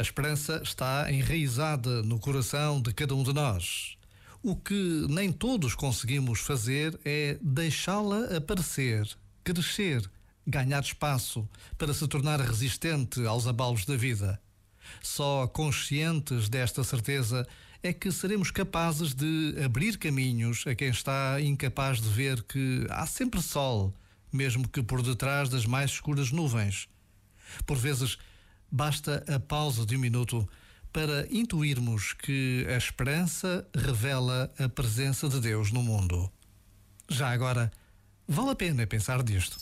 A esperança está enraizada no coração de cada um de nós. O que nem todos conseguimos fazer é deixá-la aparecer, crescer, ganhar espaço para se tornar resistente aos abalos da vida. Só conscientes desta certeza é que seremos capazes de abrir caminhos a quem está incapaz de ver que há sempre sol, mesmo que por detrás das mais escuras nuvens. Por vezes, basta a pausa de um minuto para intuirmos que a esperança revela a presença de Deus no mundo. Já agora, vale a pena pensar nisto.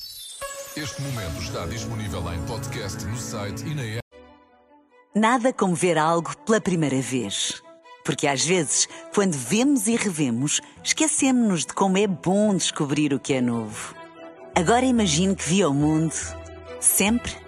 Este momento está disponível em podcast no site e na app. Nada como ver algo pela primeira vez. Porque às vezes, quando vemos e revemos, esquecemos-nos de como é bom descobrir o que é novo. Agora imagine que viu o mundo sempre